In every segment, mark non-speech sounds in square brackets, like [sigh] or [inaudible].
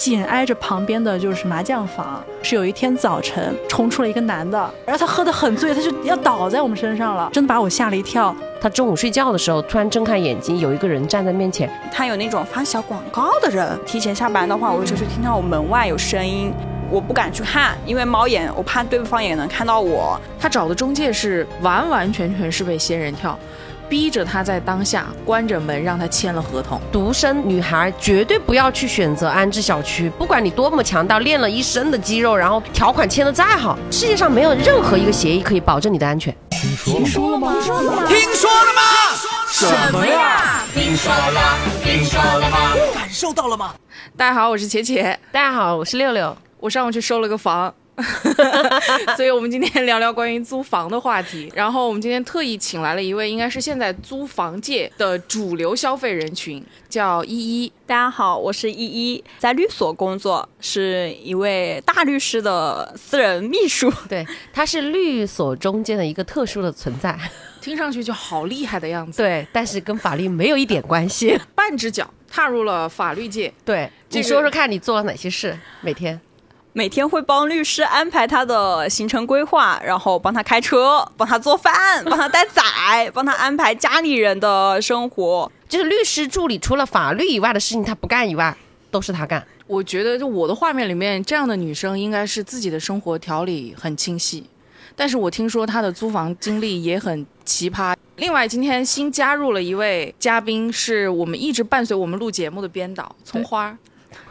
紧挨着旁边的就是麻将房。是有一天早晨冲出了一个男的，然后他喝得很醉，他就要倒在我们身上了，真的把我吓了一跳。他中午睡觉的时候突然睁开眼睛，有一个人站在面前。他有那种发小广告的人，提前下班的话，我就是听到我门外有声音，我不敢去看，因为猫眼，我怕对方也能看到我。他找的中介是完完全全是被仙人跳。逼着他在当下关着门，让他签了合同。独生女孩绝对不要去选择安置小区，不管你多么强大，练了一身的肌肉，然后条款签的再好，世界上没有任何一个协议可以保证你的安全。听说了吗？听说了吗？听说了吗？什么呀？听说了？听说了吗？感受到了吗？大家好，我是茄茄。大家好，我是六六。我上午去收了个房。[laughs] 所以，我们今天聊聊关于租房的话题。然后，我们今天特意请来了一位，应该是现在租房界的主流消费人群，叫依依。大家好，我是依依，在律所工作，是一位大律师的私人秘书。[laughs] 对，他是律所中间的一个特殊的存在，听上去就好厉害的样子。对，但是跟法律没有一点关系，[laughs] 半只脚踏入了法律界。对，你说说看你做了哪些事？每天。每天会帮律师安排他的行程规划，然后帮他开车，帮他做饭，帮他带崽，帮他安排家里人的生活。就是律师助理除了法律以外的事情他不干以外，都是他干。我觉得就我的画面里面，这样的女生应该是自己的生活条理很清晰。但是我听说她的租房经历也很奇葩。另外，今天新加入了一位嘉宾，是我们一直伴随我们录节目的编导葱花。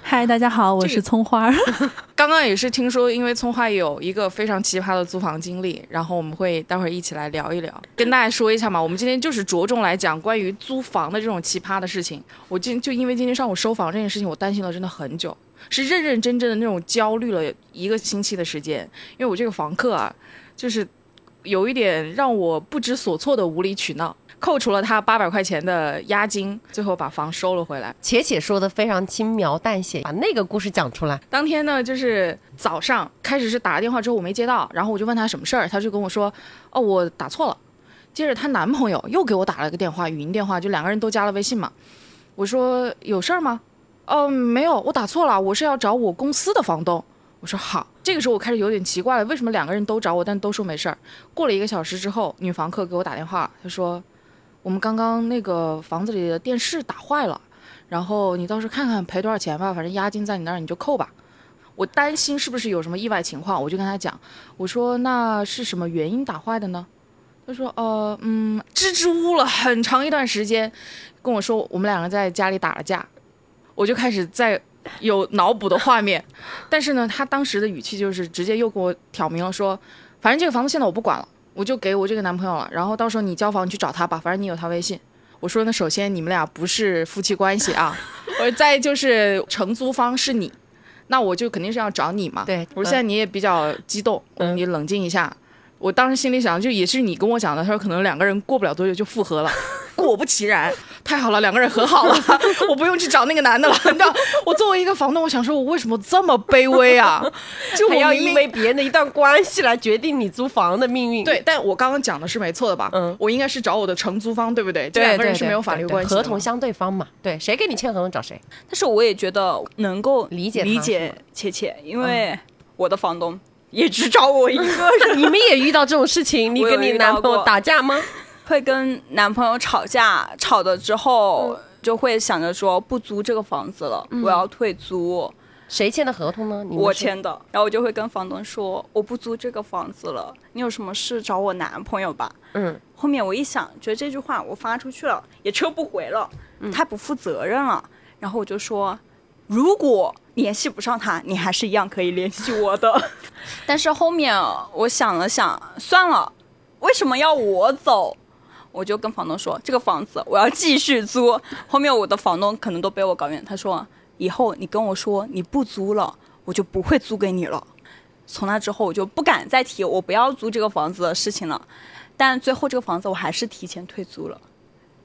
嗨，大家好，我是葱花。[laughs] 刚刚也是听说，因为葱花有一个非常奇葩的租房经历，然后我们会待会儿一起来聊一聊，跟大家说一下嘛。我们今天就是着重来讲关于租房的这种奇葩的事情。我今就因为今天上午收房这件事情，我担心了真的很久，是认认真真的那种焦虑了一个星期的时间。因为我这个房客啊，就是有一点让我不知所措的无理取闹。扣除了他八百块钱的押金，最后把房收了回来。且且说的非常轻描淡写，把那个故事讲出来。当天呢，就是早上开始是打了电话之后我没接到，然后我就问他什么事儿，他就跟我说，哦，我打错了。接着她男朋友又给我打了个电话，语音电话，就两个人都加了微信嘛。我说有事儿吗？哦，没有，我打错了，我是要找我公司的房东。我说好。这个时候我开始有点奇怪了，为什么两个人都找我，但都说没事儿？过了一个小时之后，女房客给我打电话，她说。我们刚刚那个房子里的电视打坏了，然后你到时候看看赔多少钱吧，反正押金在你那儿，你就扣吧。我担心是不是有什么意外情况，我就跟他讲，我说那是什么原因打坏的呢？他说呃嗯，支支吾吾了很长一段时间，跟我说我们两个在家里打了架，我就开始在有脑补的画面，但是呢，他当时的语气就是直接又给我挑明了说，反正这个房子现在我不管了。我就给我这个男朋友了，然后到时候你交房你去找他吧，反正你有他微信。我说那首先你们俩不是夫妻关系啊，[laughs] 我说再就是承租方是你，那我就肯定是要找你嘛。对，我说现在你也比较激动，你冷静一下。我当时心里想，就也是你跟我讲的，他说可能两个人过不了多久就复合了。[laughs] 果不其然，太好了，两个人和好了，[laughs] 我不用去找那个男的了。你知道，我作为一个房东，我想说，我为什么这么卑微啊？就我要因为别人的一段关系来决定你租房的命运？对，但我刚刚讲的是没错的吧？嗯，我应该是找我的承租方，对不对？这两个人是没有法律关系，合同相对方嘛。对，谁跟你签合同找谁。但是我也觉得能够理解理解切切，因为我的房东也只找我一个。[laughs] 你们也遇到这种事情？你跟你男朋友打架吗？会跟男朋友吵架，吵了之后就会想着说不租这个房子了，我要退租。谁签的合同呢？你我签的。然后我就会跟房东说我不租这个房子了，你有什么事找我男朋友吧。嗯。后面我一想，觉得这句话我发出去了也撤不回了，太不负责任了。然后我就说，如果联系不上他，你还是一样可以联系我的。[laughs] 但是后面我想了想，算了，为什么要我走？我就跟房东说，这个房子我要继续租。后面我的房东可能都被我搞晕，他说以后你跟我说你不租了，我就不会租给你了。从那之后我就不敢再提我不要租这个房子的事情了。但最后这个房子我还是提前退租了。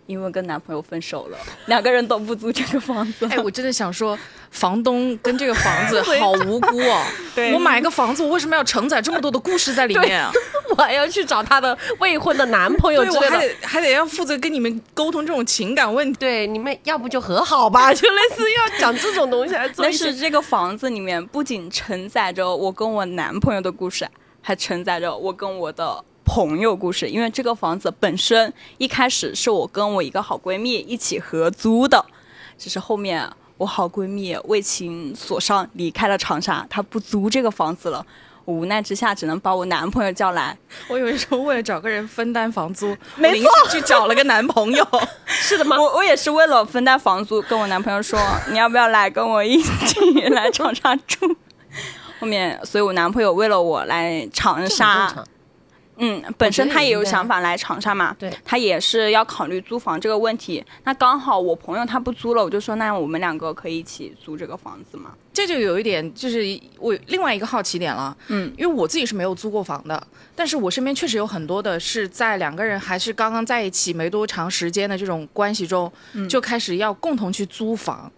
因为跟男朋友分手了，[laughs] 两个人都不租这个房子。哎，我真的想说，房东跟这个房子 [laughs] 好无辜哦。对我买个房子，我为什么要承载这么多的故事在里面啊？[laughs] 我还要去找他的未婚的男朋友对，我还之类的。得还得要负责跟你们沟通这种情感问题。对，你们要不就和好吧，就类似要讲这种东西来做但是这个房子里面不仅承载着我跟我男朋友的故事，还承载着我跟我的朋友故事。因为这个房子本身一开始是我跟我一个好闺蜜一起合租的，只是后面我好闺蜜为情所伤离开了长沙，她不租这个房子了。我无奈之下只能把我男朋友叫来，我以为说为了找个人分担房租，没我临时去找了个男朋友。是的吗？我我也是为了分担房租，跟我男朋友说，你要不要来跟我一起来长沙住？[laughs] 后面，所以我男朋友为了我来长沙，常。嗯，本身他也有想法来长沙嘛，对他也是要考虑租房这个问题。那刚好我朋友他不租了，我就说那我们两个可以一起租这个房子嘛。这就有一点，就是我另外一个好奇点了，嗯，因为我自己是没有租过房的，但是我身边确实有很多的是在两个人还是刚刚在一起没多长时间的这种关系中，就开始要共同去租房。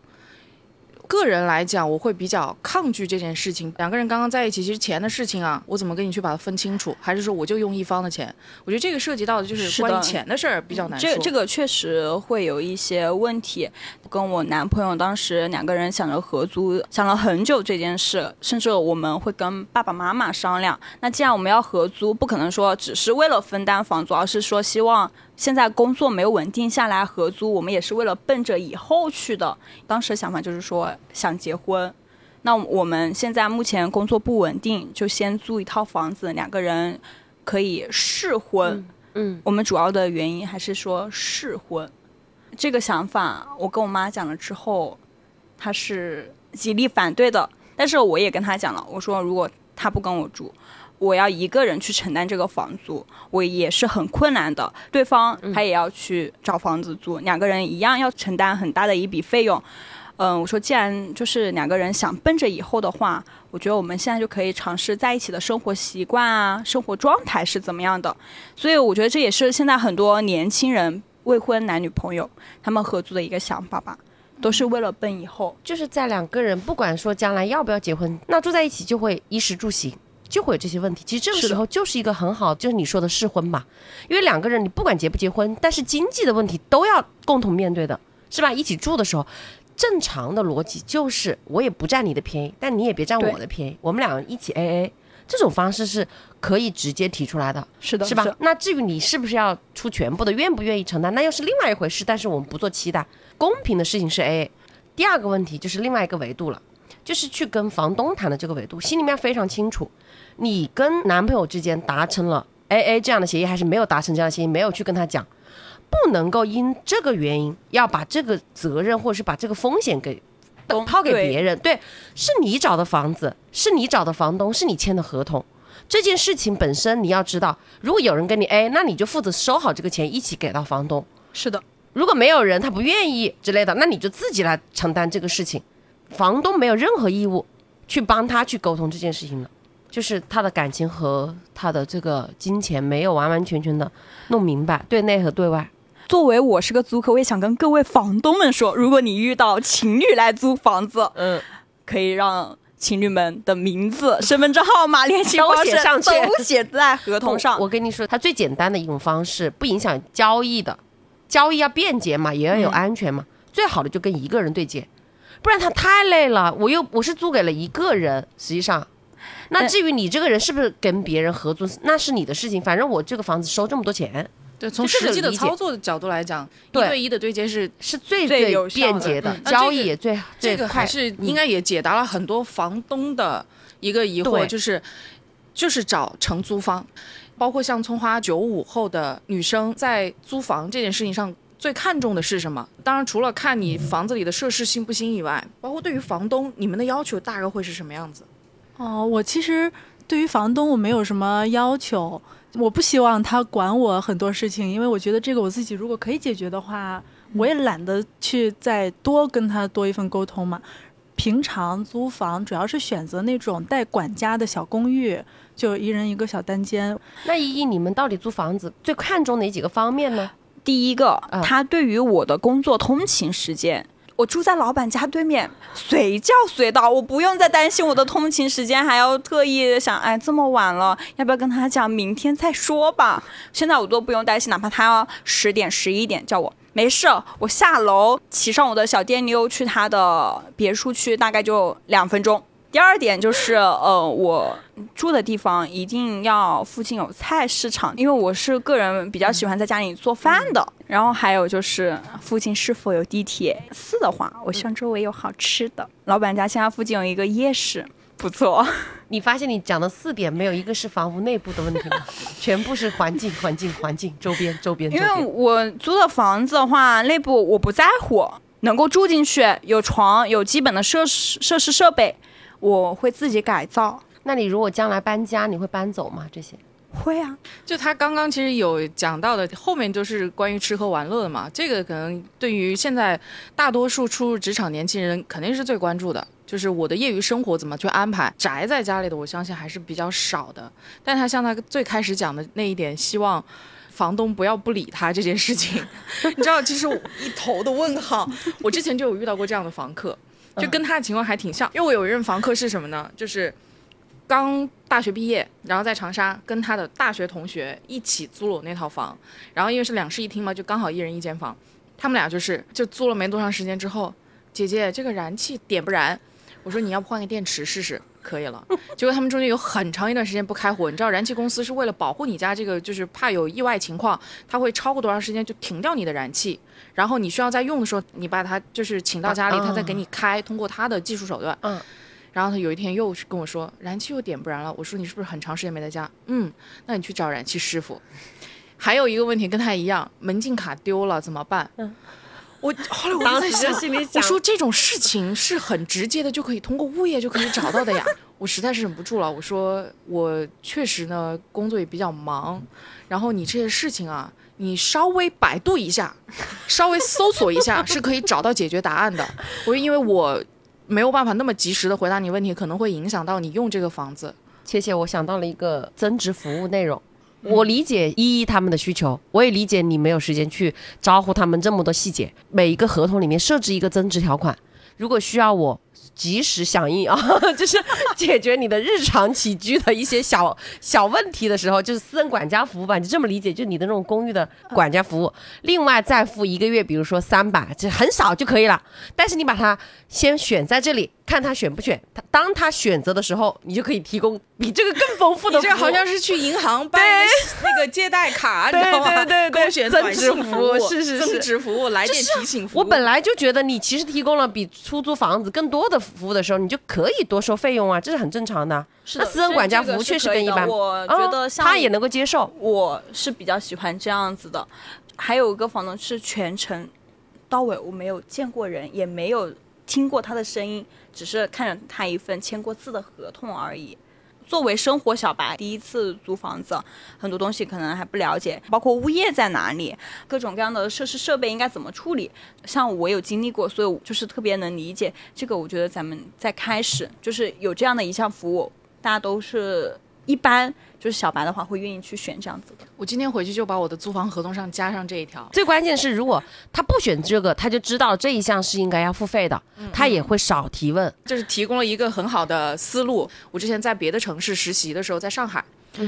个人来讲，我会比较抗拒这件事情。两个人刚刚在一起，其实钱的事情啊，我怎么跟你去把它分清楚？还是说我就用一方的钱？我觉得这个涉及到的就是关于钱的事儿比较难说。这这个确实会有一些问题。跟我男朋友当时两个人想着合租，想了很久这件事，甚至我们会跟爸爸妈妈商量。那既然我们要合租，不可能说只是为了分担房租，而是说希望现在工作没有稳定下来合租，我们也是为了奔着以后去的。当时的想法就是说想结婚。那我们现在目前工作不稳定，就先租一套房子，两个人可以试婚。嗯，我们主要的原因还是说试婚，这个想法我跟我妈讲了之后，她是极力反对的。但是我也跟她讲了，我说如果她不跟我住，我要一个人去承担这个房租，我也是很困难的。对方他也要去找房子租，两个人一样要承担很大的一笔费用。嗯，我说既然就是两个人想奔着以后的话，我觉得我们现在就可以尝试在一起的生活习惯啊，生活状态是怎么样的。所以我觉得这也是现在很多年轻人未婚男女朋友他们合租的一个想法吧，都是为了奔以后。就是在两个人不管说将来要不要结婚，那住在一起就会衣食住行。就会有这些问题，其实这个时候就是一个很好，就是你说的试婚嘛，因为两个人你不管结不结婚，但是经济的问题都要共同面对的，是吧？一起住的时候，正常的逻辑就是我也不占你的便宜，但你也别占我的便宜，我们两个人一起 A A，这种方式是可以直接提出来的，是的，是吧？那至于你是不是要出全部的，愿不愿意承担，那又是另外一回事。但是我们不做期待，公平的事情是 A A。第二个问题就是另外一个维度了，就是去跟房东谈的这个维度，心里面非常清楚，你跟男朋友之间达成了 A A 这样的协议，还是没有达成这样的协议，没有去跟他讲，不能够因这个原因要把这个责任或者是把这个风险给东抛给别人。对，是你找的房子，是你找的房东，是你签的合同。这件事情本身你要知道，如果有人跟你 A，那你就负责收好这个钱，一起给到房东。是的，如果没有人他不愿意之类的，那你就自己来承担这个事情。房东没有任何义务去帮他去沟通这件事情的，就是他的感情和他的这个金钱没有完完全全的弄明白，对内和对外。作为我是个租客，我也想跟各位房东们说，如果你遇到情侣来租房子，嗯，可以让情侣们的名字、身份证号码、联系方式都写在合同上。我我跟你说，它最简单的一种方式，不影响交易的，交易要便捷嘛，也要有嗯安全嘛。最好的就跟一个人对接，不然他太累了。我又我是租给了一个人，实际上，那嗯至于你这个人是不是跟别人合租，那是你的事情。反正我这个房子收这么多钱，对，从实际的操作的角度来讲，一对对一的对接是是最最便捷的，交易也最最快。这个还是应该也解答了很多房东的一个疑惑，就是就是找承租方，包括像葱花九五后的女生在租房这件事情上。最看重的是什么？当然，除了看你房子里的设施新不新以外，包括对于房东，你们的要求大概会是什么样子？哦，我其实对于房东我没有什么要求，我不希望他管我很多事情，因为我觉得这个我自己如果可以解决的话，我也懒得去再多跟他多一份沟通嘛。平常租房主要是选择那种带管家的小公寓，就一人一个小单间。那依依，你们到底租房子最看重哪几个方面呢？第一个，嗯他对于我的工作通勤时间，我住在老板家对面，随叫随到，我不用再担心我的通勤时间，还要特意想，哎，这么晚了，要不要跟他讲明天再说吧？现在我都不用担心，哪怕他要十点、十一点叫我，没事，我下楼骑上我的小电溜去他的别墅区，大概就两分钟。第二点就是，呃，我住的地方一定要附近有菜市场，因为我是个人比较喜欢在家里做饭的。然后还有就是附近是否有地铁？四的话，我希望周围有好吃的。老板家现在附近有一个夜市，不错。[laughs] 你发现你讲的四点没有一个是房屋内部的问题吗？[laughs] 全部是环境、环境、环境，周边、周边。因为我租的房子的话，内部我不在乎，能够住进去，有床，有基本的设施、设施设备。我会自己改造。那你如果将来搬家，你会搬走吗？这些会啊。就他刚刚其实有讲到的，后面就是关于吃喝玩乐的嘛。这个可能对于现在大多数初入职场年轻人肯定是最关注的，就是我的业余生活怎么去安排。宅在家里的，我相信还是比较少的。但他像他最开始讲的那一点，希望房东不要不理他这件事情，[laughs] 你知道，其实一头的问号。我之前就有遇到过这样的房客。就跟他的情况还挺像，因为我有一任房客是什么呢？就是刚大学毕业，然后在长沙跟他的大学同学一起租了我那套房，然后因为是两室一厅嘛，就刚好一人一间房。他们俩就是就租了没多长时间之后，姐姐这个燃气点不燃，我说你要不换个电池试试。可以了，[laughs] 结果他们中间有很长一段时间不开火。你知道燃气公司是为了保护你家这个，就是怕有意外情况，他会超过多长时间就停掉你的燃气。然后你需要在用的时候，你把它就是请到家里，他再给你开，通过他的技术手段。嗯。然后他有一天又跟我说燃气又点不燃了。我说你是不是很长时间没在家？嗯，那你去找燃气师傅。还有一个问题跟他一样，门禁卡丢了怎么办？嗯。我后来我在想，我说这种事情是很直接的，就可以通过物业就可以找到的呀。[laughs] 我实在是忍不住了，我说我确实呢工作也比较忙，然后你这些事情啊，你稍微百度一下，稍微搜索一下是可以找到解决答案的。我因为我没有办法那么及时的回答你问题，可能会影响到你用这个房子。切切，我想到了一个增值服务内容。我理解依依他们的需求，我也理解你没有时间去招呼他们这么多细节。每一个合同里面设置一个增值条款，如果需要我。及时响应啊，[laughs] 就是解决你的日常起居的一些小 [laughs] 小问题的时候，就是私人管家服务吧，你就这么理解，就你的那种公寓的管家服务。另外再付一个月，比如说三百，就很少就可以了。但是你把它先选在这里，看他选不选。他当他选择的时候，你就可以提供比这个更丰富的服务。这好像是去银行办那个借贷卡，[laughs] 你知道吗？对对对，选增值服务是是是增值服务，来电提醒服务。我本来就觉得你其实提供了比出租房子更多的。服务的时候，你就可以多收费用啊，这是很正常的。是那私人管家服务确实跟一般，我觉得他也能够接受。我是比较喜欢这样子的。还有一个房东是全程到尾我没有见过人，也没有听过他的声音，只是看着他一份签过字的合同而已。作为生活小白，第一次租房子，很多东西可能还不了解，包括物业在哪里，各种各样的设施设备应该怎么处理。像我有经历过，所以就是特别能理解这个。我觉得咱们在开始就是有这样的一项服务，大家都是。一般就是小白的话会愿意去选这样子的。我今天回去就把我的租房合同上加上这一条。最关键是，如果他不选这个，他就知道这一项是应该要付费的，他也会少提问。就是提供了一个很好的思路。我之前在别的城市实习的时候，在上海，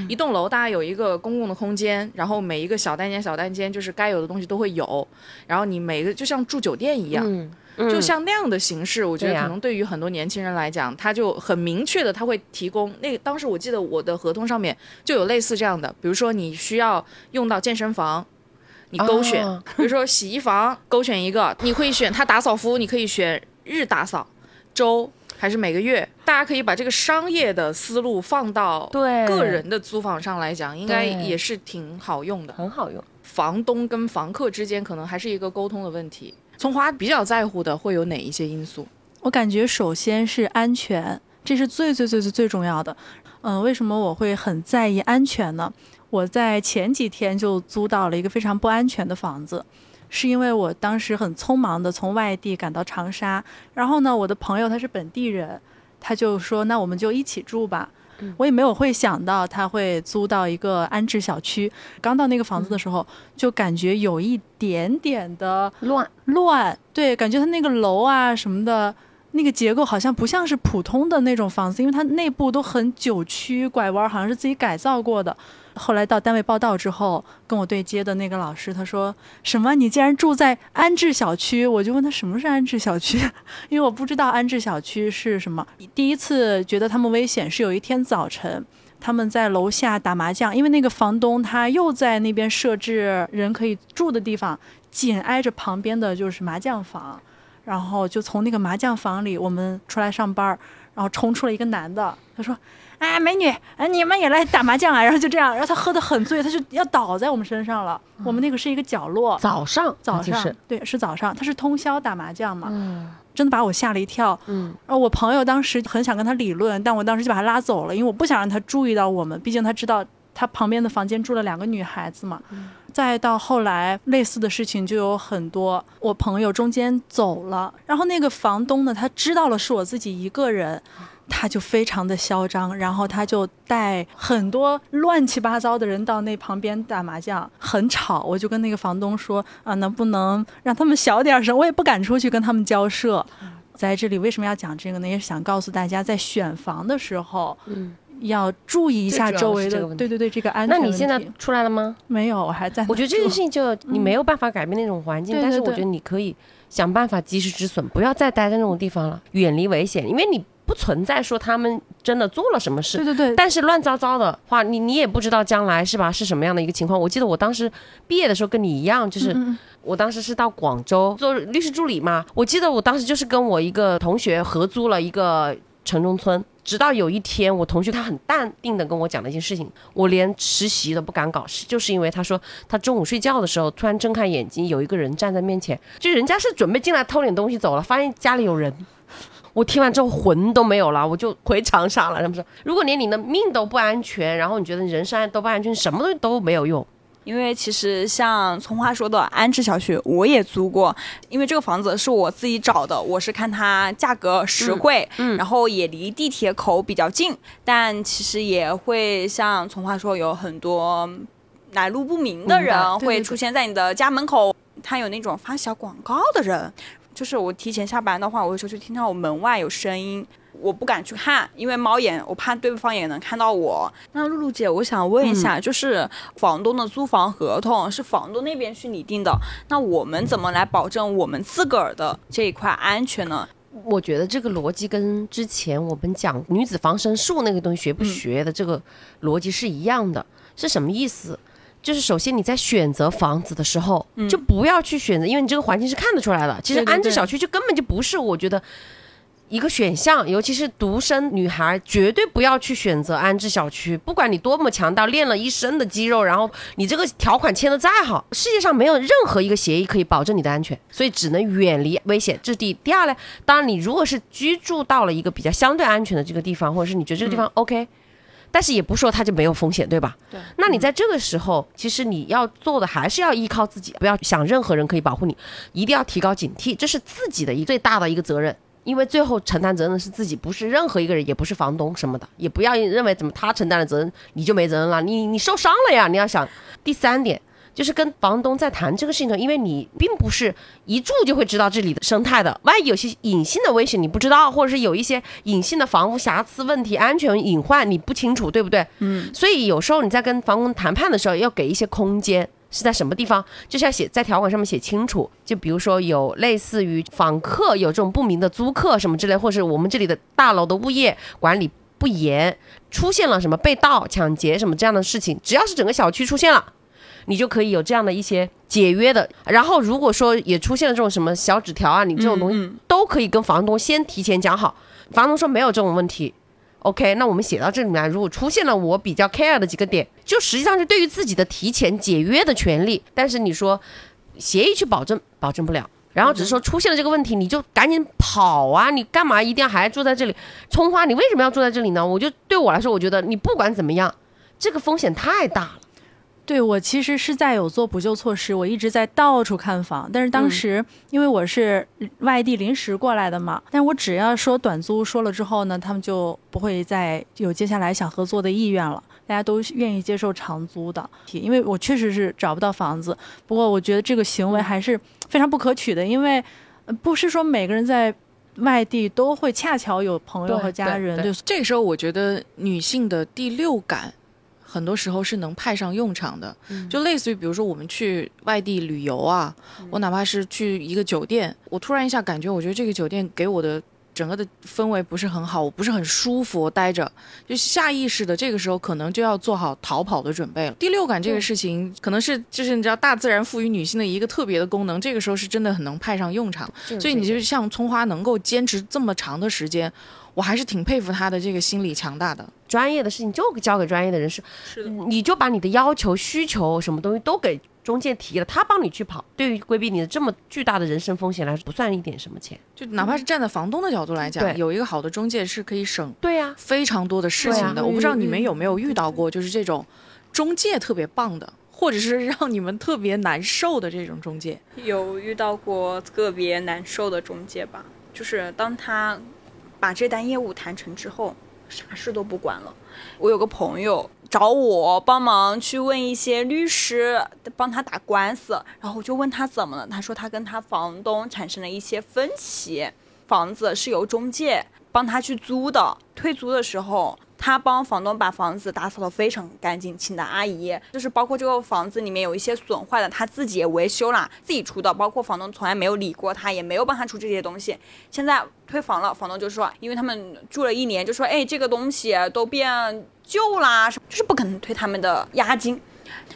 一栋楼大家有一个公共的空间，然后每一个小单间小单间就是该有的东西都会有，然后你每个就像住酒店一样。就像那样的形式，我觉得可能对于很多年轻人来讲，他就很明确的，他会提供那当时我记得我的合同上面就有类似这样的，比如说你需要用到健身房，你勾选；比如说洗衣房，勾选一个，你可以选他打扫服务，你可以选日打扫、周还是每个月。大家可以把这个商业的思路放到对个人的租房上来讲，应该也是挺好用的，很好用。房东跟房客之间可能还是一个沟通的问题。从华比较在乎的会有哪一些因素？我感觉首先是安全，这是最最最最最重要的。嗯，为什么我会很在意安全呢？我在前几天就租到了一个非常不安全的房子，是因为我当时很匆忙的从外地赶到长沙，然后呢，我的朋友他是本地人，他就说那我们就一起住吧。我也没有会想到他会租到一个安置小区。刚到那个房子的时候，就感觉有一点点的乱乱，对，感觉他那个楼啊什么的，那个结构好像不像是普通的那种房子，因为它内部都很九曲拐弯，好像是自己改造过的。后来到单位报道之后，跟我对接的那个老师他说：“什么？你竟然住在安置小区？”我就问他什么是安置小区，[laughs] 因为我不知道安置小区是什么。第一次觉得他们危险是有一天早晨，他们在楼下打麻将，因为那个房东他又在那边设置人可以住的地方，紧挨着旁边的就是麻将房，然后就从那个麻将房里我们出来上班，然后冲出了一个男的，他说。哎，美女，哎，你们也来打麻将啊？然后就这样，然后他喝的很醉，他就要倒在我们身上了。我们那个是一个角落，早上，早上，对，是早上，他是通宵打麻将嘛，真的把我吓了一跳。嗯，然后我朋友当时很想跟他理论，但我当时就把他拉走了，因为我不想让他注意到我们，毕竟他知道他旁边的房间住了两个女孩子嘛。再到后来，类似的事情就有很多。我朋友中间走了，然后那个房东呢，他知道了是我自己一个人。他就非常的嚣张，然后他就带很多乱七八糟的人到那旁边打麻将，很吵。我就跟那个房东说啊，能不能让他们小点声？我也不敢出去跟他们交涉。在这里为什么要讲这个呢？也是想告诉大家，在选房的时候，嗯，要注意一下周围的。对对对，这个安全。那你现在出来了吗？没有，我还在。我觉得这件事情就你没有办法改变那种环境，但是我觉得你可以想办法及时止损，不要再待在那种地方了，远离危险，因为你。不存在说他们真的做了什么事，对对对。但是乱糟糟的话，你你也不知道将来是吧？是什么样的一个情况？我记得我当时毕业的时候跟你一样，就是我当时是到广州做律师助理嘛。我记得我当时就是跟我一个同学合租了一个城中村，直到有一天我同学他很淡定的跟我讲了一件事情，我连实习都不敢搞，就是因为他说他中午睡觉的时候突然睁开眼睛，有一个人站在面前，就人家是准备进来偷点东西走了，发现家里有人。我听完之后魂都没有了，我就回长沙了。他们说，如果连你的命都不安全，然后你觉得人身都不安全，什么东西都没有用。因为其实像从话说的安置小区，我也租过。因为这个房子是我自己找的，我是看它价格实惠，嗯，然后也离地铁口比较近。但其实也会像从话说，有很多来路不明的人会出现在你的家门口，他有那种发小广告的人。就是我提前下班的话，我有时候就听到我门外有声音，我不敢去看，因为猫眼，我怕对方也能看到我。那露露姐，我想问一下，就是房东的租房合同是房东那边去拟定的，那我们怎么来保证我们自个儿的这一块安全呢？我觉得这个逻辑跟之前我们讲女子防身术那个东西学不学的这个逻辑是一样的，是什么意思？就是首先你在选择房子的时候，就不要去选择，因为你这个环境是看得出来的。其实安置小区就根本就不是我觉得一个选项，尤其是独生女孩，绝对不要去选择安置小区。不管你多么强大，练了一身的肌肉，然后你这个条款签的再好，世界上没有任何一个协议可以保证你的安全，所以只能远离危险。这是第第二呢，当然你如果是居住到了一个比较相对安全的这个地方，或者是你觉得这个地方 OK。但是也不说它就没有风险，对吧？对。那你在这个时候，其实你要做的还是要依靠自己，不要想任何人可以保护你，一定要提高警惕，这是自己的一最大的一个责任，因为最后承担责任的是自己，不是任何一个人，也不是房东什么的，也不要认为怎么他承担了责任你就没责任了，你你受伤了呀，你要想第三点。就是跟房东在谈这个事情的，因为你并不是一住就会知道这里的生态的，万一有些隐性的危险你不知道，或者是有一些隐性的房屋瑕疵问题、安全隐患你不清楚，对不对？嗯。所以有时候你在跟房东谈判的时候，要给一些空间，是在什么地方，就是要写在条款上面写清楚。就比如说有类似于访客有这种不明的租客什么之类，或是我们这里的大楼的物业管理不严，出现了什么被盗、抢劫什么这样的事情，只要是整个小区出现了。你就可以有这样的一些解约的，然后如果说也出现了这种什么小纸条啊，你这种东西都可以跟房东先提前讲好。房东说没有这种问题，OK，那我们写到这里面，如果出现了我比较 care 的几个点，就实际上是对于自己的提前解约的权利。但是你说协议去保证，保证不了。然后只是说出现了这个问题，你就赶紧跑啊！你干嘛一定要还住在这里？葱花，你为什么要住在这里呢？我就对我来说，我觉得你不管怎么样，这个风险太大了。对我其实是在有做补救措施，我一直在到处看房，但是当时因为我是外地临时过来的嘛，但我只要说短租说了之后呢，他们就不会再有接下来想合作的意愿了，大家都愿意接受长租的，因为我确实是找不到房子。不过我觉得这个行为还是非常不可取的，因为不是说每个人在外地都会恰巧有朋友和家人，对就这个时候，我觉得女性的第六感。很多时候是能派上用场的，就类似于比如说我们去外地旅游啊，我哪怕是去一个酒店，我突然一下感觉，我觉得这个酒店给我的整个的氛围不是很好，我不是很舒服，我待着就下意识的这个时候可能就要做好逃跑的准备了。第六感这个事情可能是就是你知道大自然赋予女性的一个特别的功能，这个时候是真的很能派上用场。所以你就像葱花能够坚持这么长的时间，我还是挺佩服她的这个心理强大的。专业的事情就交给专业的人士，是的，你就把你的要求、需求什么东西都给中介提了，他帮你去跑。对于规避你的这么巨大的人身风险来说，不算一点什么钱。就哪怕是站在房东的角度来讲，对有一个好的中介是可以省对呀、非常多的事情的。我不知道你们有没有遇到过，就是这种中介特别棒的，或者是让你们特别难受的这种中介。有遇到过个别难受的中介吧，就是当他把这单业务谈成之后，啥事都不管了。我有个朋友找我帮忙去问一些律师，帮他打官司，然后我就问他怎么了，他说他跟他房东产生了一些分歧，房子是由中介帮他去租的，退租的时候。他帮房东把房子打扫得非常干净，请的阿姨就是包括这个房子里面有一些损坏的，他自己也维修了，自己出的，包括房东从来没有理过他，也没有帮他出这些东西。现在退房了，房东就说，因为他们住了一年，就说，哎，这个东西都变旧啦，就是不可能退他们的押金。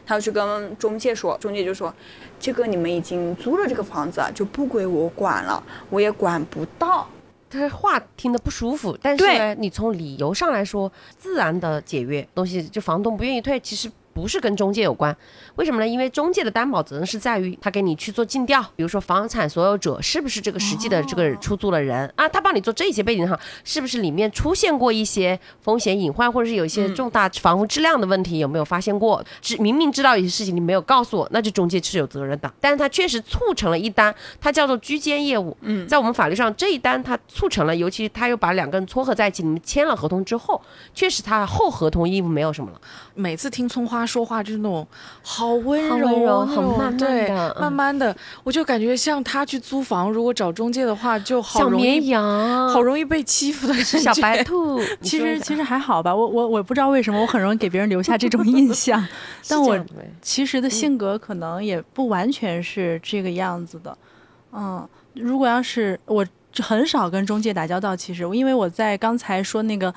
他就去跟中介说，中介就说，这个你们已经租了这个房子，就不归我管了，我也管不到。他话听得不舒服，但是呢，你从理由上来说，自然的解约东西，就房东不愿意退，其实不是跟中介有关。为什么呢？因为中介的担保责任是在于他给你去做尽调，比如说房产所有者是不是这个实际的这个出租的人、啊，他帮你做这些背景哈，是不是里面出现过一些风险隐患，或者是有一些重大房屋质量的问题，有没有发现过？知明明知道有些事情你没有告诉我，那就中介是有责任的。但是他确实促成了一单，它叫做居间业务。嗯，在我们法律上这一单它促成了，尤其他又把两个人撮合在一起，你们签了合同之后，确实他后合同义务没有什么了。每次听葱花说话就是那种好温柔，很慢慢对嗯。慢慢的，我就感觉像他去租房，如果找中介的话，就好小容易绵羊，好容易被欺负的小白兔，[laughs] 其实其实还好吧，我我我不知道为什么我很容易给别人留下这种印象，[laughs] 但我其实的性格可能也不完全是这个样子的。嗯，如果要是我很少跟中介打交道，其实因为我在刚才说那个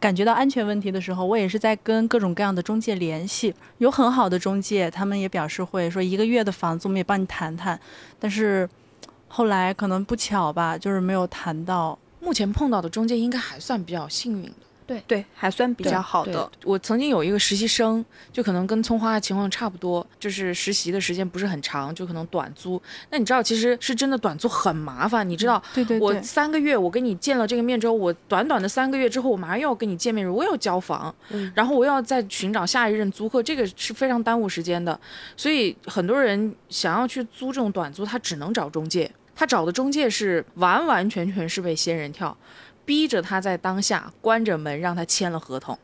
感觉到安全问题的时候，我也是在跟各种各样的中介联系，有很好的中介，他们也表示会说一个月的房子我们也帮你谈谈，但是后来可能不巧吧，就是没有谈到。目前碰到的中介应该还算比较幸运的。对对，还算比较好的。我曾经有一个实习生，就可能跟葱花的情况差不多，就是实习的时间不是很长，就可能短租。那你知道，其实是真的短租很麻烦。你知道，我对对我，三个月我跟你见了这个面之后，我短短的三个月之后，我马上又要跟你见面，我又要交房，然后我又要再寻找下一任租客，这个是非常耽误时间的。所以很多人想要去租这种短租，他只能找中介，他找的中介是完完全全是被仙人跳。逼着他在当下关着门让他签了合同。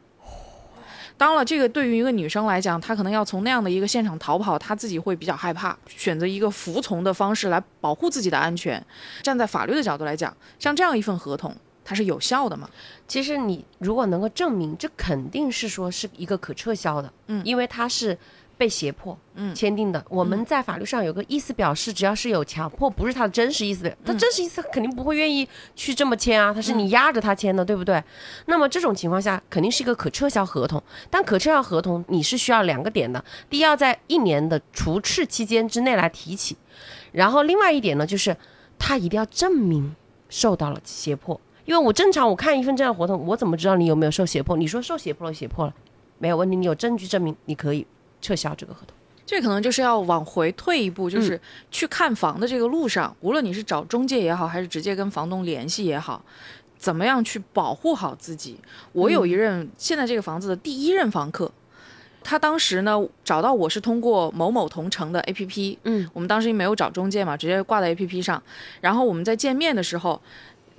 当了这个对于一个女生来讲，她可能要从那样的一个现场逃跑，她自己会比较害怕，选择一个服从的方式来保护自己的安全。站在法律的角度来讲，像这样一份合同，它是有效的吗？其实你如果能够证明，这肯定是说是一个可撤销的，嗯因为它是被胁迫，嗯签订的。我们在法律上有个意思表示，只要是有强迫，不是他的真实意思，他真实意思肯定不会愿意去这么签啊，他是你压着他签的，对不对？那么这种情况下，肯定是一个可撤销合同。但可撤销合同你是需要两个点的，第一要在一年的除斥期间之内来提起，然后另外一点呢，就是他一定要证明受到了胁迫。因为我正常我看一份这样的合同，我怎么知道你有没有受胁迫？你说受胁迫了，胁迫了，没有问题，你有证据证明，你可以撤销这个合同。这可能就是要往回退一步，就是去看房的这个路上，无论你是找中介也好，还是直接跟房东联系也好，怎么样去保护好自己。我有一任、现在这个房子的第一任房客，他当时呢找到我是通过某某同城的 APP，嗯，我们当时没有找中介嘛，直接挂在 APP 上。然后我们在见面的时候，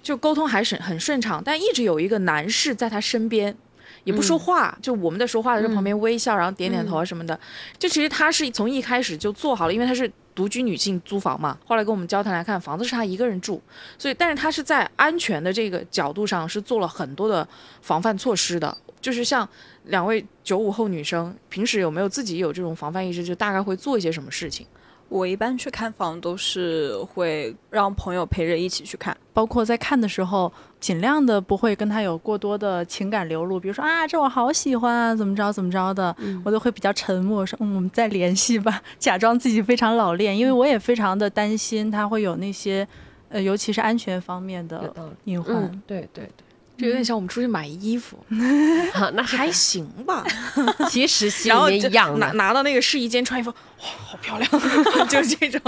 就沟通还是很顺畅，但一直有一个男士在他身边。也不说话，就我们在说话的时候旁边微笑，然后点点头啊什么的。就其实他是从一开始就做好了，因为他是独居女性租房嘛。后来跟我们交谈来看，房子是他一个人住，所以但是他是在安全的这个角度上是做了很多的防范措施的。就是像两位九五后女生，平时有没有自己有这种防范意识？就大概会做一些什么事情？我一般去看房都是会让朋友陪着一起去看，包括在看的时候，尽量的不会跟他有过多的情感流露，比如说啊，这我好喜欢啊，怎么着怎么着的，我都会比较沉默，说嗯，我们再联系吧，[laughs] 假装自己非常老练，因为我也非常的担心他会有那些，呃，尤其是安全方面的隐患。嗯，对对对。就有点像我们出去买衣服，[laughs] 好，那还行吧。[laughs] 其实心里面一样拿拿到那个试衣间穿衣服，哇，好漂亮，[laughs] 就是这种。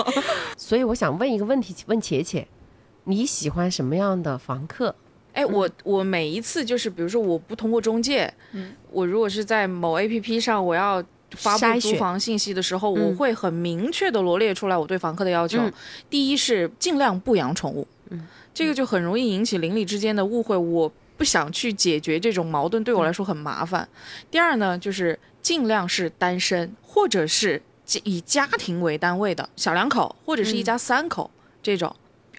所以我想问一个问题，问且且，你喜欢什么样的房客？哎，我我每一次就是，比如说我不通过中介，嗯，我如果是在某 A P P 上我要发布租房信息的时候，我会很明确的罗列出来我对房客的要求。第一是尽量不养宠物，嗯。这个就很容易引起邻里之间的误会，我不想去解决这种矛盾，对我来说很麻烦。第二呢，就是尽量是单身，或者是以家庭为单位的小两口，或者是一家三口这种。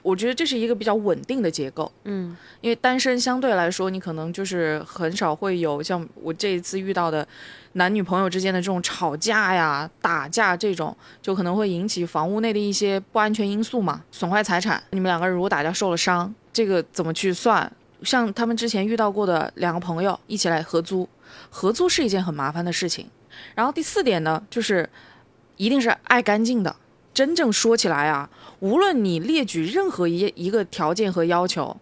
我觉得这是一个比较稳定的结构，嗯，因为单身相对来说，你可能就是很少会有像我这一次遇到的男女朋友之间的这种吵架呀、打架这种，就可能会引起房屋内的一些不安全因素嘛，损坏财产。你们两个人如果打架受了伤，这个怎么去算？像他们之前遇到过的两个朋友一起来合租，合租是一件很麻烦的事情。然后第四点呢，就是一定是爱干净的。真正说起来啊，无论你列举任何一一个条件和要求，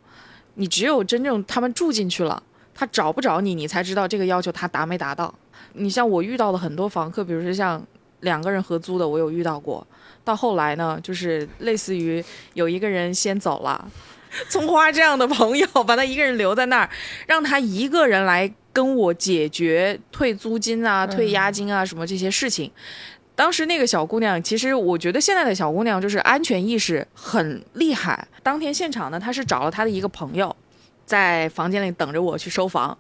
你只有真正他们住进去了，他找不着你，你才知道这个要求他达没达到。你像我遇到的很多房客，比如说像两个人合租的，我有遇到过。到后来呢，就是类似于有一个人先走了，葱花这样的朋友把他一个人留在那儿，让他一个人来跟我解决退租金啊、退押金啊什么这些事情。当时那个小姑娘，其实我觉得现在的小姑娘就是安全意识很厉害。当天现场呢，她是找了她的一个朋友，在房间里等着我去收房。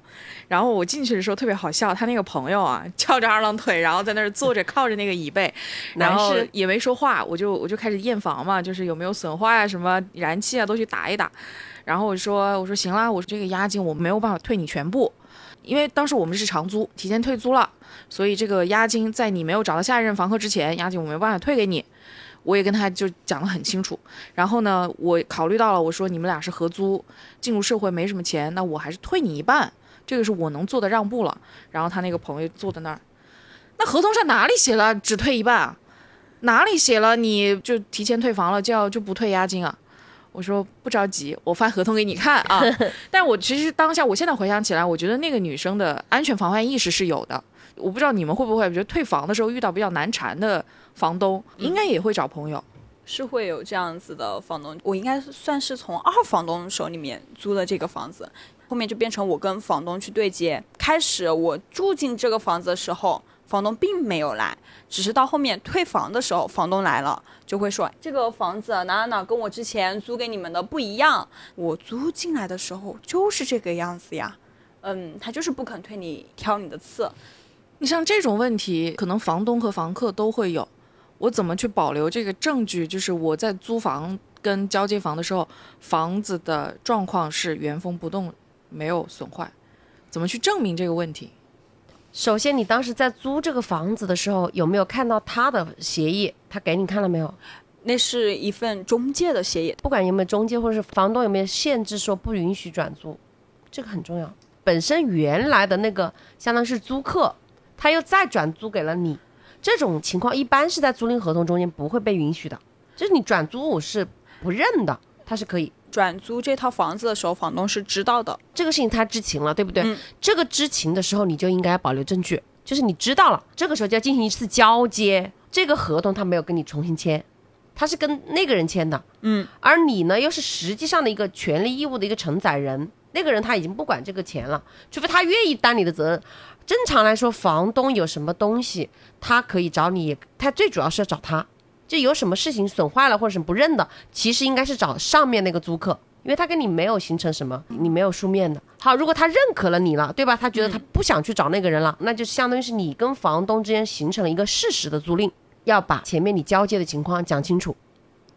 然后我进去的时候特别好笑，她那个朋友啊翘着二郎腿，然后在那儿坐着靠着那个椅背，[laughs] 然后也没说话。我就我就开始验房嘛，就是有没有损坏啊，什么燃气啊都去打一打。然后我说我说行啦，我说这个押金我没有办法退你全部。因为当时我们是长租，提前退租了，所以这个押金在你没有找到下一任房客之前，押金我没办法退给你。我也跟他就讲得很清楚。然后呢，我考虑到了，我说你们俩是合租，进入社会没什么钱，那我还是退你一半，这个是我能做的让步了。然后他那个朋友坐在那儿，那合同上哪里写了只退一半啊？哪里写了你就提前退房了就要就不退押金啊？我说不着急，我发合同给你看啊。[laughs] 但我其实当下，我现在回想起来，我觉得那个女生的安全防范意识是有的。我不知道你们会不会，觉得退房的时候遇到比较难缠的房东，应该也会找朋友。是会有这样子的房东，我应该算是从二房东手里面租的这个房子，后面就变成我跟房东去对接。开始我住进这个房子的时候。房东并没有来，只是到后面退房的时候，房东来了，就会说这个房子哪哪哪跟我之前租给你们的不一样，我租进来的时候就是这个样子呀，嗯，他就是不肯退你挑你的刺。你像这种问题，可能房东和房客都会有，我怎么去保留这个证据？就是我在租房跟交接房的时候，房子的状况是原封不动，没有损坏，怎么去证明这个问题？首先，你当时在租这个房子的时候，有没有看到他的协议？他给你看了没有？那是一份中介的协议，不管有没有中介，或者是房东有没有限制说不允许转租，这个很重要。本身原来的那个相当于是租客，他又再转租给了你，这种情况一般是在租赁合同中间不会被允许的，就是你转租我是不认的，他是可以。转租这套房子的时候，房东是知道的，这个事情他知情了，对不对？这个知情的时候，你就应该保留证据，就是你知道了，这个时候就要进行一次交接。这个合同他没有跟你重新签，他是跟那个人签的，嗯，而你呢又是实际上的一个权利义务的一个承载人，那个人他已经不管这个钱了，除非他愿意担你的责任。正常来说，房东有什么东西，他可以找你，他最主要是要找他。就有什么事情损坏了或者什么不认的，其实应该是找上面那个租客，因为他跟你没有形成什么，你没有书面的。好，如果他认可了你了，对吧？他觉得他不想去找那个人了，那就相当于是你跟房东之间形成了一个事实的租赁，要把前面你交接的情况讲清楚，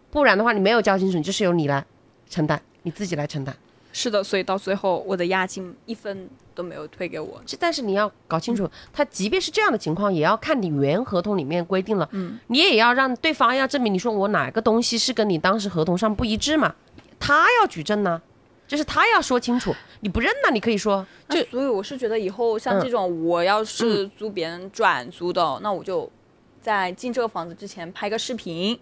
不然的话你没有交清楚，就是由你来承担，你自己来承担。是的，所以到最后我的押金一分都没有退给我。这但是你要搞清楚，他即便是这样的情况，也要看你原合同里面规定了，嗯，你也要让对方要证明，你说我哪个东西是跟你当时合同上不一致嘛，他要举证呢，就是他要说清楚，你不认呢，你可以说，就所以我是觉得以后像这种，我要是租别人转租的，那我就在进这个房子之前拍个视频。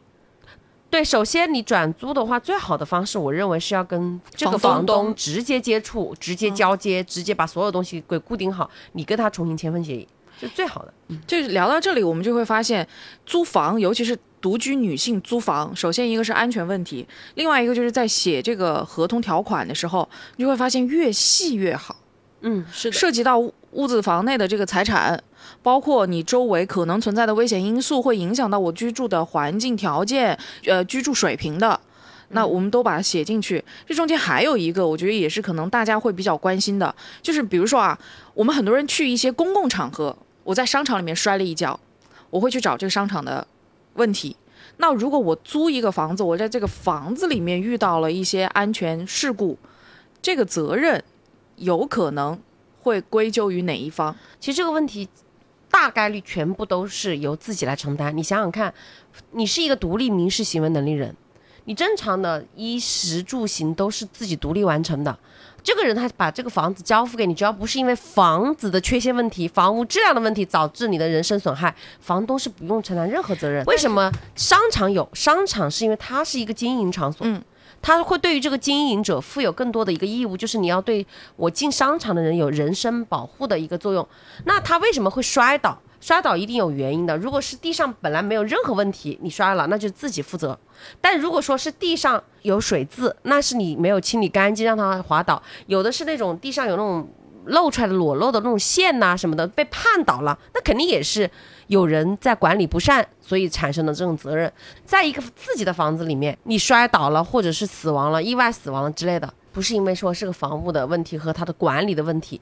对，首先你转租的话，最好的方式，我认为是要跟这个房东直接接触、直接交接、直接把所有东西给固定好，你跟他重新签份协议，是最好的。就是聊到这里，我们就会发现，租房，尤其是独居女性租房，首先一个是安全问题，另外一个就是在写这个合同条款的时候，你就会发现越细越好。嗯，是的，涉及到屋屋子房内的这个财产，包括你周围可能存在的危险因素，会影响到我居住的环境条件，呃，居住水平的，那我们都把它写进去。这中间还有一个，我觉得也是可能大家会比较关心的，就是比如说啊，我们很多人去一些公共场合，我在商场里面摔了一跤，我会去找这个商场的问题。那如果我租一个房子，我在这个房子里面遇到了一些安全事故，这个责任有可能会归咎于哪一方？其实这个问题大概率全部都是由自己来承担。你想想看，你是一个独立民事行为能力人，你正常的衣食住行都是自己独立完成的。这个人他把这个房子交付给你，只要不是因为房子的缺陷问题、房屋质量的问题导致你的人身损害，房东是不用承担任何责任。为什么商场有？商场是因为它是一个经营场所，他会对于这个经营者负有更多的一个义务，就是你要对我进商场的人有人身保护的一个作用。那他为什么会摔倒？摔倒一定有原因的。如果是地上本来没有任何问题，你摔了，那就自己负责。但如果说是地上有水渍，那是你没有清理干净，让它滑倒。有的是那种地上有那种露出来的裸露的那种线呐、什么的，被绊倒了，那肯定也是有人在管理不善，所以产生的这种责任。在一个自己的房子里面，你摔倒了，或者是死亡了、意外死亡了之类的，不是因为说是个房屋的问题和它的管理的问题。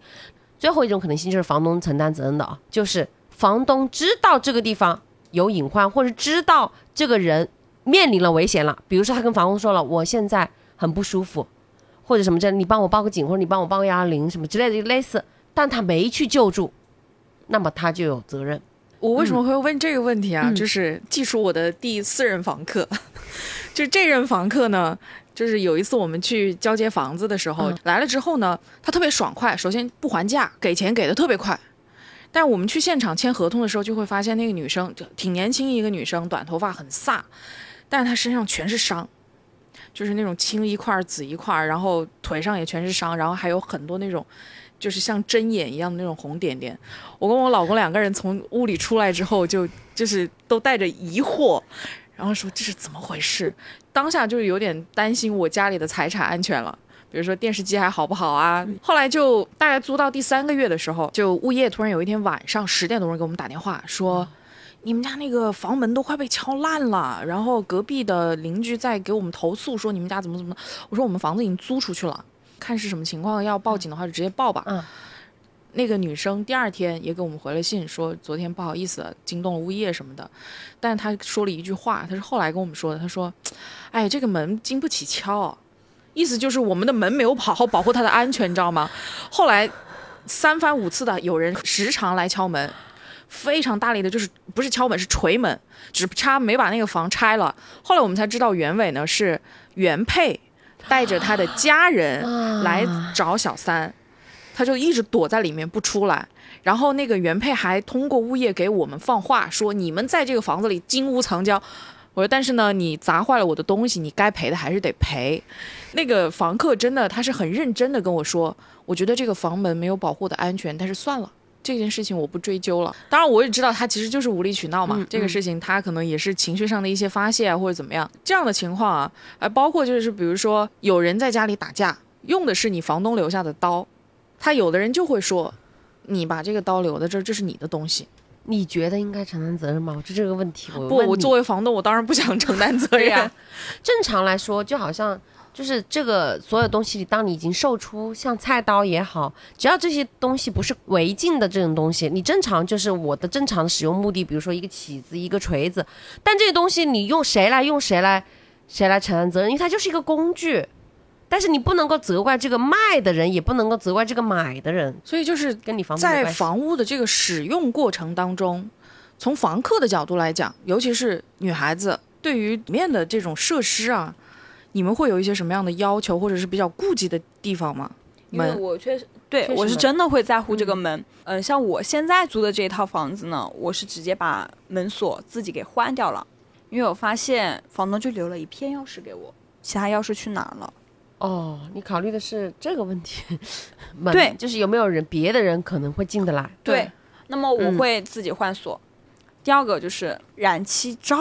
最后一种可能性就是房东承担责任的啊，就是房东知道这个地方有隐患，或者知道这个人面临了危险了，比如说他跟房东说了，我现在很不舒服，或者什么这，你帮我报个警，或者你帮我报个幺幺零什么之类的，类似，但他没去救助，那么他就有责任。我为什么会问这个问题啊？嗯就是记住我的第四任房客，[laughs] 就这任房客呢，就是有一次我们去交接房子的时候、嗯来了之后呢，他特别爽快，首先不还价，给钱给的特别快。但我们去现场签合同的时候，就会发现那个女生就挺年轻一个女生，短头发很飒，但是她身上全是伤，就是那种青一块儿紫一块儿，然后腿上也全是伤，然后还有很多那种就是像针眼一样的那种红点点。我跟我老公两个人从屋里出来之后就，就是都带着疑惑，然后说这是怎么回事？当下就是有点担心我家里的财产安全了。比如说电视机还好不好啊？后来就大概租到第三个月的时候，就物业突然有一天晚上十点多钟给我们打电话说，你们家那个房门都快被敲烂了，然后隔壁的邻居在给我们投诉说你们家怎么怎么。我说我们房子已经租出去了，看是什么情况，要报警的话就直接报吧。嗯那个女生第二天也给我们回了信，说昨天不好意思惊动了物业什么的，但是她说了一句话，她是后来跟我们说的，她说：“哎，这个门经不起敲，意思就是我们的门没有好好保护她的安全，你知道吗？”后来三番五次的有人时常来敲门，非常大力的，就是不是敲门是锤门，只差没把那个房拆了。后来我们才知道原委呢是原配带着他的家人来找小三。他就一直躲在里面不出来，然后那个原配还通过物业给我们放话说：“你们在这个房子里金屋藏娇。”我说：“但是呢，你砸坏了我的东西，你该赔的还是得赔。”那个房客真的他是很认真的跟我说：“我觉得这个房门没有保护的安全，但是算了。”这件事情我不追究了。当然，我也知道他其实就是无理取闹嘛。嗯这个事情他可能也是情绪上的一些发泄啊，或者怎么样。这样的情况啊，呃，包括就是比如说有人在家里打架，用的是你房东留下的刀，他有的人就会说，你把这个刀留在这儿，这是你的东西。你觉得应该承担责任吗？就这个问题，我不，我作为房东，我当然不想承担责任。呀，正常来说，就好像就是这个所有东西里，当你已经售出，像菜刀也好，只要这些东西不是违禁的这种东西，你正常就是我的正常的使用目的，比如说一个起子、一个锤子，但这些东西你用谁来用谁来谁来承担责任？因为它就是一个工具。但是你不能够责怪这个卖的人，也不能够责怪这个买的人，所以就是跟你房在房屋的这个使用过程当中，从房客的角度来讲，尤其是女孩子，对于里面的这种设施啊，你们会有一些什么样的要求，或者是比较顾忌的地方吗？门，我确实对我是真的会在乎这个门。嗯，像我现在租的这一套房子呢，我是直接把门锁自己给换掉了，因为我发现房东就留了一片钥匙给我，其他钥匙去哪儿了？哦，你考虑的是这个问题，[laughs] 门对，就是有没有人别的人可能会进得来？对，那么我会自己换锁。第二个就是燃气灶。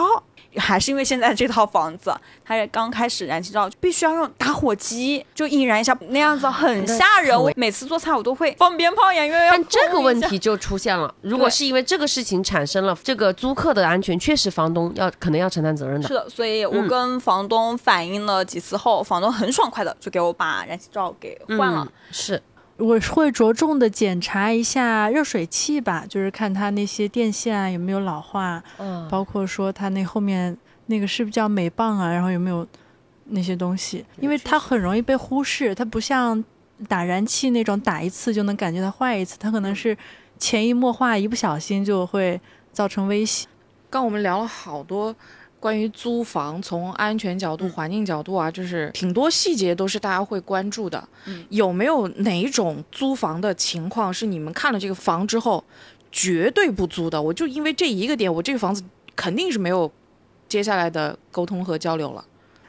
还是因为现在这套房子，它刚开始燃气灶必须要用打火机，就引燃一下，那样子很吓人。我每次做菜我都会放鞭炮呀，因为但这个问题就出现了。如果是因为这个事情产生了这个租客的安全，确实房东要可能要承担责任的。是的，所以我跟房东反映了几次后，房东很爽快的就给我把燃气灶给换了。是。我会着重的检查一下热水器吧，就是看它那些电线啊有没有老化，嗯，包括说它那后面那个是不是叫镁棒啊，然后有没有那些东西，因为它很容易被忽视，它不像打燃气那种打一次就能感觉它坏一次，它可能是潜移默化，一不小心就会造成危险。刚我们聊了好多。关于租房，从安全角度、环境角度啊，就是挺多细节都是大家会关注的。有没有哪种租房的情况是你们看了这个房之后绝对不租的？我就因为这一个点，我这个房子肯定是没有接下来的沟通和交流了。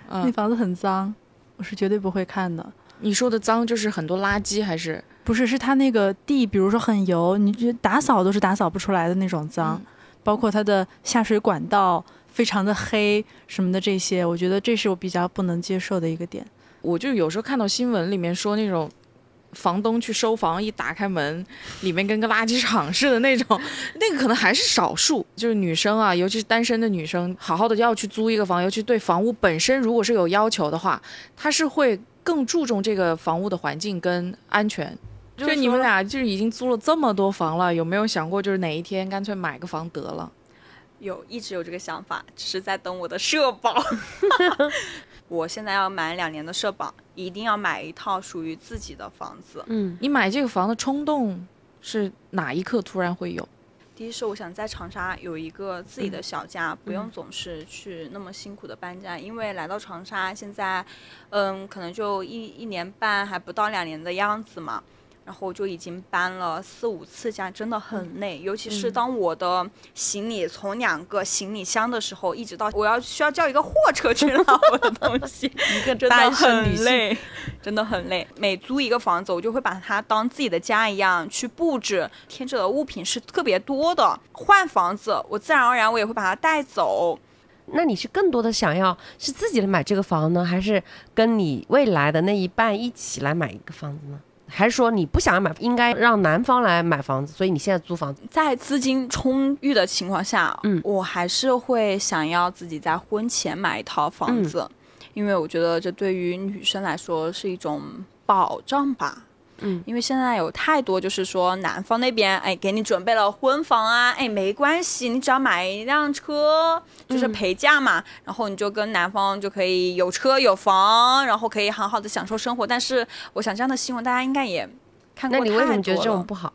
那房子很脏，我是绝对不会看的。你说的脏就是很多垃圾还是？不是，是它那个地，比如说很油，你打扫都是打扫不出来的那种脏，包括它的下水管道。非常的黑什么的这些，我觉得这是我比较不能接受的一个点。我就有时候看到新闻里面说那种房东去收房，一打开门，里面跟个垃圾场似的那种，那个可能还是少数。就是女生啊，尤其是单身的女生，好好的要去租一个房，尤其对房屋本身如果是有要求的话，她是会更注重这个房屋的环境跟安全。就你们俩就是已经租了这么多房了，有没有想过就是哪一天干脆买个房得了？有一直有这个想法，只是在等我的社保。[laughs] 我现在要买两年的社保，一定要买一套属于自己的房子。嗯，你买这个房的冲动是哪一刻突然会有？第一是我想在长沙有一个自己的小家，不用总是去那么辛苦的搬家。因为来到长沙现在，嗯，可能就一一年半还不到两年的样子嘛。然后就已经搬了四五次家，真的很累。尤其是当我的行李从两个行李箱的时候，一直到我要需要叫一个货车去拉我的东西，[laughs] 一个真的很累，[laughs] 真的很累。每租一个房子，我就会把它当自己的家一样去布置，添置的物品是特别多的。换房子，我自然而然我也会把它带走。那你是更多的想要是自己来买这个房呢，还是跟你未来的那一半一起来买一个房子呢？还是说你不想要买，应该让男方来买房子，所以你现在租房子。在资金充裕的情况下，嗯，我还是会想要自己在婚前买一套房子，因为我觉得这对于女生来说是一种保障吧。嗯，因为现在有太多，就是说男方那边哎给你准备了婚房啊，哎没关系，你只要买一辆车，就是陪嫁嘛，然后你就跟男方就可以有车有房，然后可以好好的享受生活。但是我想这样的新闻大家应该也看过。那你为什么觉得这种不好？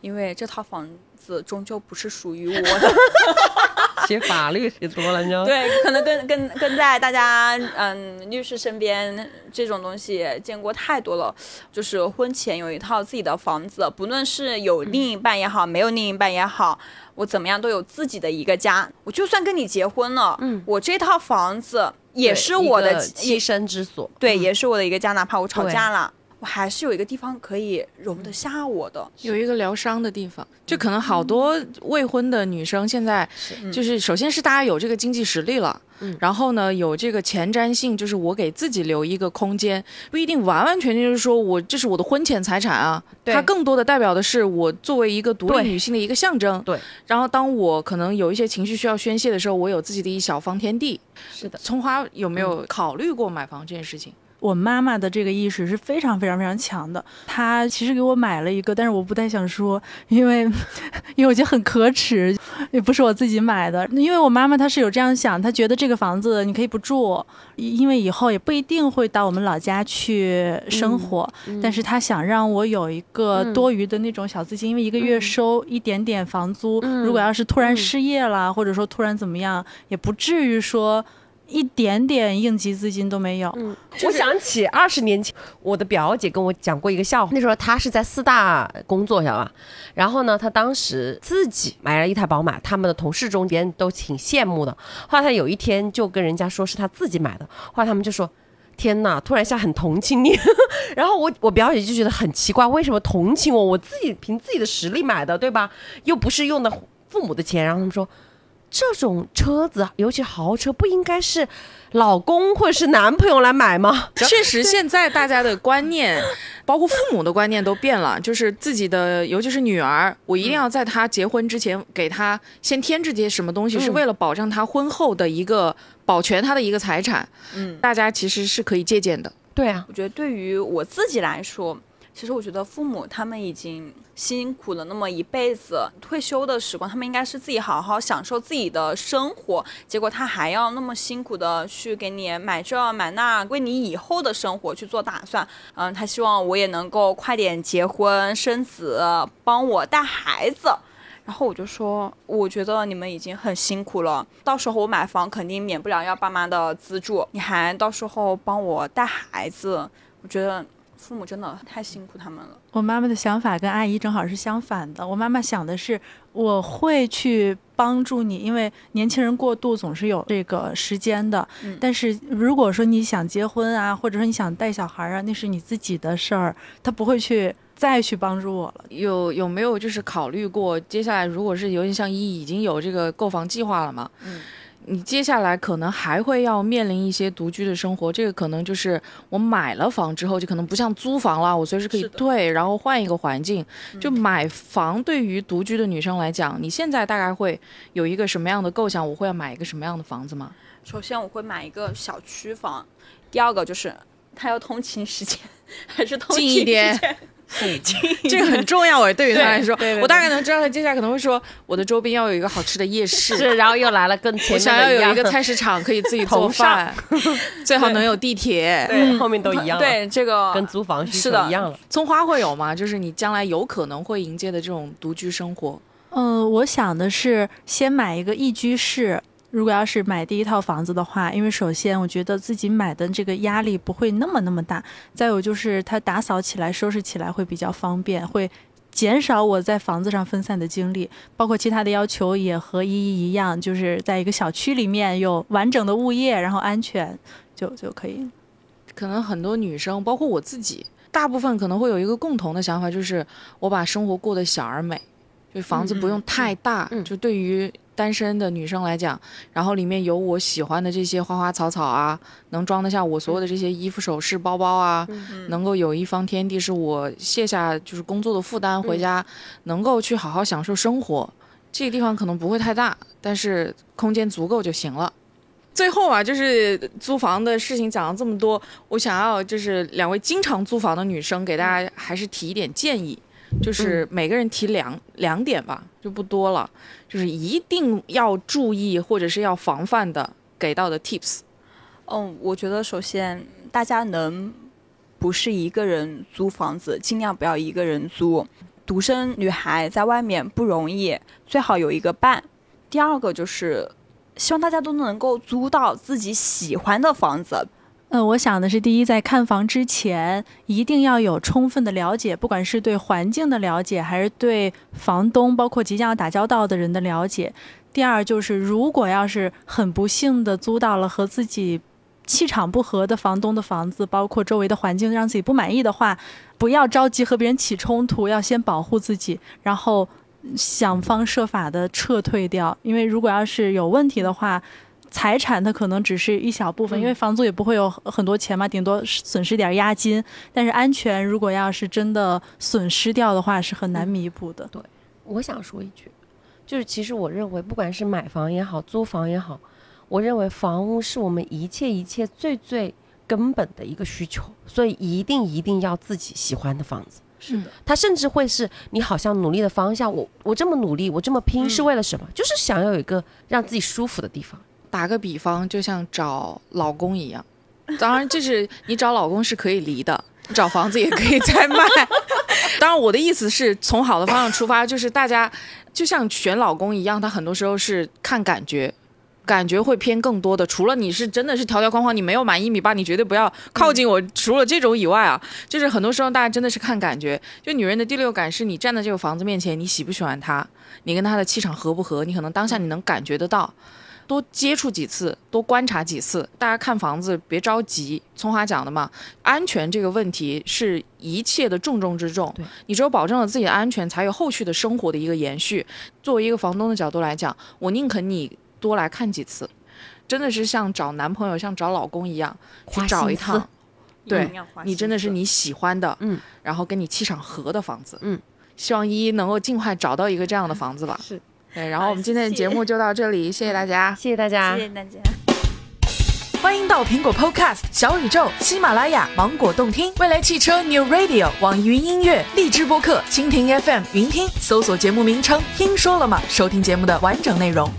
因为这套房子终究不是属于我的。[laughs] 写法律学多了，你知道吗？对，可能跟跟跟在大家嗯律师身边这种东西见过太多了。就是婚前有一套自己的房子，不论是有另一半也好，没有另一半也好，我怎么样都有自己的一个家。我就算跟你结婚了，嗯，我这套房子也是我的栖身之所，对，也是我的一个家。哪怕我吵架了，我还是有一个地方可以容得下我的。有一个疗伤的地方，就可能好多未婚的女生现在就是，首先是大家有这个经济实力了，嗯然后呢有这个前瞻性，就是我给自己留一个空间，不一定完完全全就是说我这是我的婚前财产啊，对它更多的代表的是我作为一个独立女性的一个象征。对，然后当我可能有一些情绪需要宣泄的时候，我有自己的一小方天地。是的，葱花有没有考虑过买房这件事情？我妈妈的这个意识是非常非常非常强的。她其实给我买了一个，但是我不太想说，因为 [laughs] 因为我觉得很可耻，也不是我自己买的。因为我妈妈她是有这样想，她觉得这个房子你可以不住，因为以后也不一定会到我们老家去生活。但是她想让我有一个嗯多余的那种小资金，因为一个月收一点点房租，嗯如果要是突然嗯失业了，或者说突然怎么样，也不至于说。一点点应急资金都没有，嗯，我想起二十年前，我的表姐跟我讲过一个笑话。那时候她是在四大工作，晓得吧？然后呢，她当时自己买了一台宝马，他们的同事中间都挺羡慕的。后来她有一天就跟人家说是她自己买的，后来他们就说。天呐，突然一下很同情你，[laughs] 然后我我表姐就觉得很奇怪，为什么同情我？我自己凭自己的实力买的，对吧？又不是用的父母的钱。然后他们说，这种车子，尤其豪车，不应该是老公或者是男朋友来买吗？[laughs] 确实，现在大家的观念，[laughs] 包括父母的观念都变了，就是自己的，尤其是女儿，我一定要在她结婚之前给她先添置些什么东西，是为了保障她婚后的一个保全她的一个财产。嗯，大家其实是可以借鉴的。对啊，我觉得对于我自己来说，其实我觉得父母他们已经辛苦了那么一辈子，退休的时光，他们应该是自己好好享受自己的生活。结果他还要那么辛苦的去给你买这买那，为你以后的生活去做打算。嗯，他希望我也能够快点结婚生子，帮我带孩子。然后我就说，我觉得你们已经很辛苦了，到时候我买房肯定免不了要爸妈的资助，你还到时候帮我带孩子，我觉得父母真的太辛苦他们了。我妈妈的想法跟阿姨正好是相反的。我妈妈想的是，我会去帮助你，因为年轻人过渡总是有这个时间的。嗯但是如果说你想结婚啊，或者说你想带小孩啊，那是你自己的事儿，他不会去再去帮助我了。有有没有就是考虑过，接下来如果是尤其像一已经有这个购房计划了嘛？嗯。你接下来可能还会要面临一些独居的生活，这个可能就是我买了房之后，就可能不像租房了，我随时可以退，然后换一个环境。嗯就买房对于独居的女生来讲，你现在大概会有一个什么样的构想？我会要买一个什么样的房子吗？首先我会买一个小区房，第二个就是它要通勤时间 [laughs] 还是通勤近一点时间这个很重要哎，对于他来说，对对对我大概能知道他接下来可能会说，我的周边要有一个好吃的夜市，是，然后又来了更前我想要有一个菜市场可以自己做饭，最好能有地铁。[laughs] 对，后面都一样，对这个跟租房是的一样了。葱花会有吗？就是你将来有可能会迎接的这种独居生活。嗯，我想的是先买一个一居室。如果要是买第一套房子的话，因为首先我觉得自己买的这个压力不会那么那么大，再有就是它打扫起来、收拾起来会比较方便，会减少我在房子上分散的精力。包括其他的要求也和依依一样，就是在一个小区里面有完整的物业，然后安全就就可以。可能很多女生，包括我自己，大部分可能会有一个共同的想法，就是我把生活过得小而美，就房子不用太大。就对于单身的女生来讲，然后里面有我喜欢的这些花花草草啊，能装得下我所有的这些衣服、首饰、包包啊，嗯能够有一方天地，是我卸下就是工作的负担，回家能够去好好享受生活。这个地方可能不会太大，但是空间足够就行了。最后啊，就是租房的事情讲了这么多，我想要就是两位经常租房的女生给大家还是提一点建议，就是每个人提两两点吧，就不多了，就是一定要注意或者是要防范的给到的 tips。嗯，我觉得首先大家能不是一个人租房子，尽量不要一个人租。独生女孩在外面不容易，最好有一个伴。第二个就是希望大家都能够租到自己喜欢的房子。嗯，我想的是，第一，在看房之前，一定要有充分的了解，不管是对环境的了解，还是对房东，包括即将要打交道的人的了解。第二，就是如果要是很不幸的租到了和自己气场不合的房东的房子，包括周围的环境让自己不满意的话，不要着急和别人起冲突，要先保护自己，然后想方设法的撤退掉。因为如果要是有问题的话，财产它可能只是一小部分，因为房租也不会有很多钱嘛，顶多损失点押金。但是安全如果要是真的损失掉的话，是很难弥补的。对，我想说一句，就是其实我认为，不管是买房也好，租房也好，我认为房屋是我们一切一切最最根本的一个需求，所以一定一定要自己喜欢的房子。是的，它甚至会是你好像努力的方向。我我这么努力，我这么拼是为了什么？就是想要有一个让自己舒服的地方。打个比方，就像找老公一样，当然，就是你找老公是可以离的，找房子也可以再卖。[laughs] 当然，我的意思是从好的方向出发，就是大家就像选老公一样，他很多时候是看感觉，感觉会偏更多的。除了你是真的是条条框框，你没有满一米八，你绝对不要靠近我。除了这种以外啊，就是很多时候大家真的是看感觉。就女人的第六感是你站在这个房子面前，你喜不喜欢他，你跟他的气场合不合，你可能当下你能感觉得到。多接触几次，多观察几次。大家看房子别着急，聪华讲的嘛，安全这个问题是一切的重中之重。你只有保证了自己的安全，才有后续的生活的一个延续。作为一个房东的角度来讲，我宁肯你多来看几次，真的是像找男朋友、像找老公一样去找一趟。对，你真的是你喜欢的，嗯，然后跟你气场合的房子，嗯，希望依依能够尽快找到一个这样的房子吧。是。对，然后我们今天的节目就到这里，谢谢大家，谢谢大家，谢谢大家。欢迎到苹果 Podcast、小宇宙、喜马拉雅、芒果动听、未来汽车 New Radio、网易云音乐、荔枝播客、蜻蜓 FM、云听，搜索节目名称“听说了吗”，收听节目的完整内容。